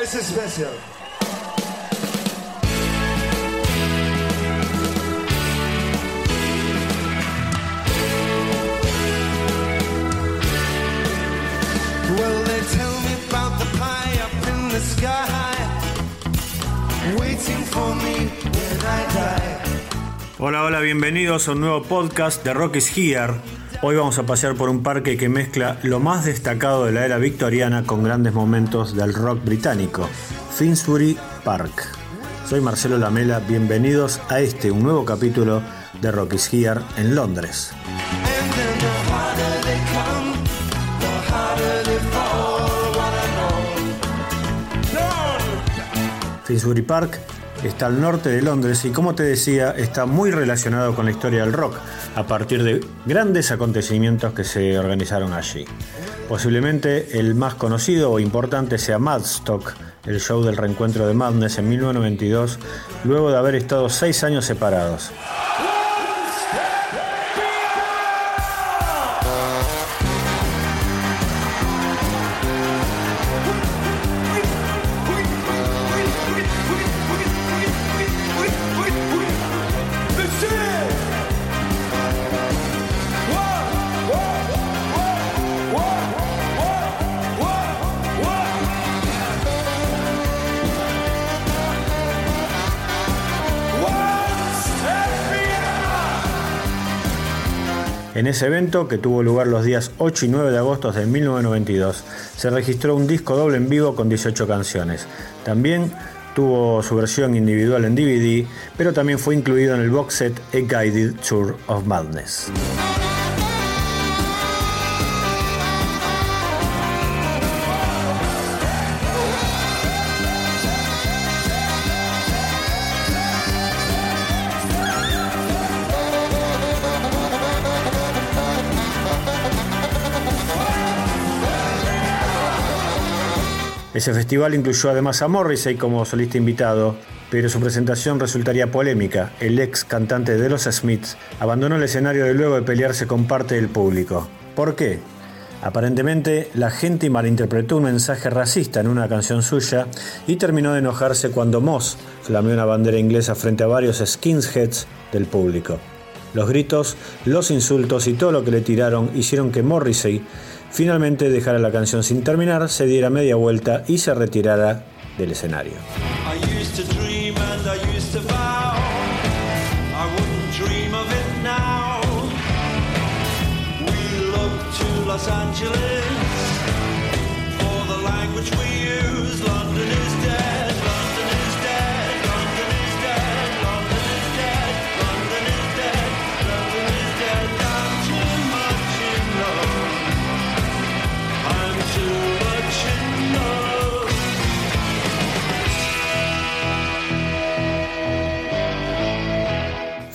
Es especial. Hola, hola, bienvenidos a un nuevo podcast de Rock is Here. Hoy vamos a pasear por un parque que mezcla lo más destacado de la era victoriana con grandes momentos del rock británico, Finsbury Park. Soy Marcelo Lamela, bienvenidos a este, un nuevo capítulo de Rock is Here en Londres. Finsbury Park está al norte de Londres y como te decía está muy relacionado con la historia del rock a partir de grandes acontecimientos que se organizaron allí. Posiblemente el más conocido o importante sea Madstock, el show del reencuentro de Madness en 1992, luego de haber estado seis años separados. En ese evento, que tuvo lugar los días 8 y 9 de agosto de 1992, se registró un disco doble en vivo con 18 canciones. También tuvo su versión individual en DVD, pero también fue incluido en el box set A Guided Tour of Madness. Ese festival incluyó además a Morrissey como solista invitado, pero su presentación resultaría polémica. El ex cantante de los Smiths abandonó el escenario de luego de pelearse con parte del público. ¿Por qué? Aparentemente, la gente malinterpretó un mensaje racista en una canción suya y terminó de enojarse cuando Moss flameó una bandera inglesa frente a varios skinheads del público. Los gritos, los insultos y todo lo que le tiraron hicieron que Morrissey finalmente dejara la canción sin terminar, se diera media vuelta y se retirara del escenario. Los Angeles for the language we use. London is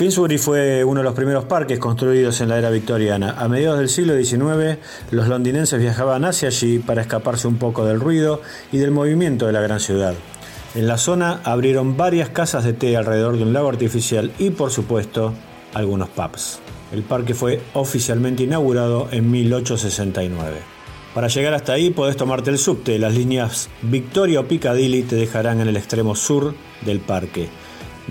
Finsbury fue uno de los primeros parques construidos en la era victoriana. A mediados del siglo XIX, los londinenses viajaban hacia allí para escaparse un poco del ruido y del movimiento de la gran ciudad. En la zona abrieron varias casas de té alrededor de un lago artificial y, por supuesto, algunos pubs. El parque fue oficialmente inaugurado en 1869. Para llegar hasta ahí podés tomarte el subte. Las líneas Victoria o Piccadilly te dejarán en el extremo sur del parque.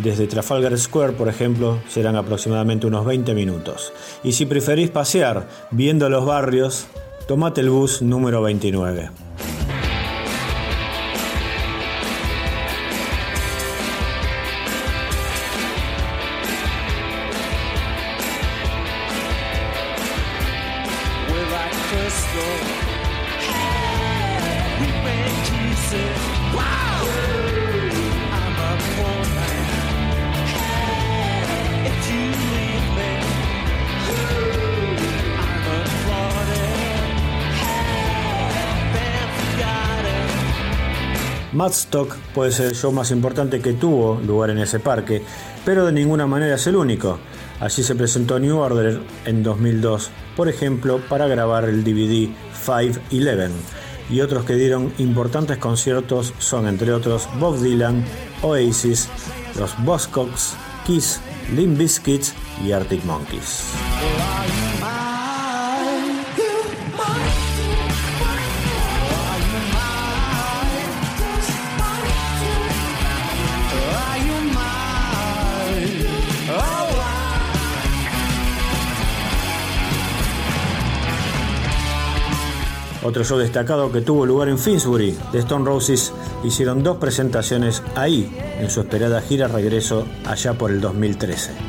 Desde Trafalgar Square, por ejemplo, serán aproximadamente unos 20 minutos. Y si preferís pasear viendo los barrios, tomate el bus número 29. We're like crystal. We make pieces. Wow! Madstock puede ser el show más importante que tuvo lugar en ese parque, pero de ninguna manera es el único. Allí se presentó New Order en 2002, por ejemplo, para grabar el DVD 511. Y otros que dieron importantes conciertos son, entre otros, Bob Dylan, Oasis, los Buzzcocks, Kiss, Limp Bizkit y Arctic Monkeys. Otro show destacado que tuvo lugar en Finsbury, The Stone Roses hicieron dos presentaciones ahí, en su esperada gira regreso allá por el 2013.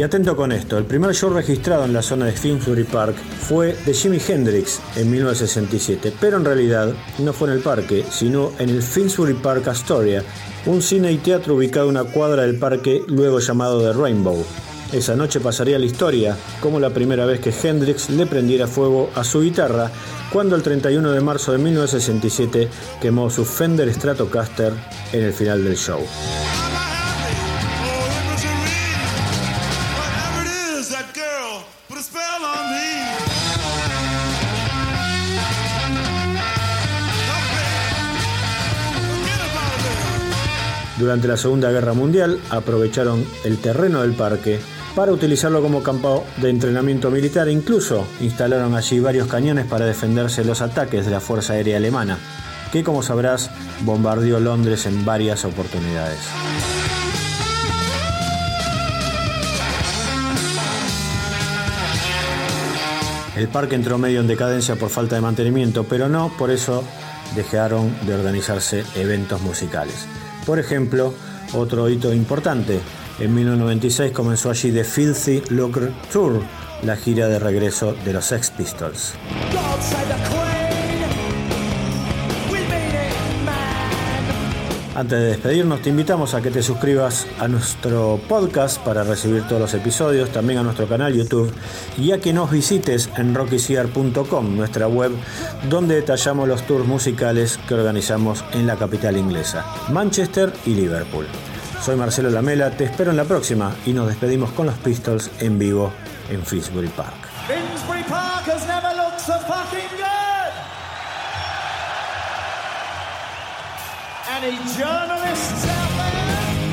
Y atento con esto, el primer show registrado en la zona de Finsbury Park fue de Jimi Hendrix en 1967, pero en realidad no fue en el parque, sino en el Finsbury Park Astoria, un cine y teatro ubicado a una cuadra del parque luego llamado The Rainbow. Esa noche pasaría la historia como la primera vez que Hendrix le prendiera fuego a su guitarra cuando el 31 de marzo de 1967 quemó su Fender Stratocaster en el final del show. Durante la Segunda Guerra Mundial aprovecharon el terreno del parque para utilizarlo como campo de entrenamiento militar e incluso instalaron allí varios cañones para defenderse de los ataques de la Fuerza Aérea Alemana, que como sabrás bombardeó Londres en varias oportunidades. El parque entró medio en decadencia por falta de mantenimiento, pero no por eso dejaron de organizarse eventos musicales. Por ejemplo, otro hito importante, en 1996 comenzó allí The Filthy Looker Tour, la gira de regreso de los Sex Pistols. Antes de despedirnos, te invitamos a que te suscribas a nuestro podcast para recibir todos los episodios, también a nuestro canal YouTube y a que nos visites en rockyciar.com, nuestra web, donde detallamos los tours musicales que organizamos en la capital inglesa, Manchester y Liverpool. Soy Marcelo Lamela, te espero en la próxima y nos despedimos con los Pistols en vivo en Finsbury Park. Finsbury Park has never looked so fucking good. Journalists out there?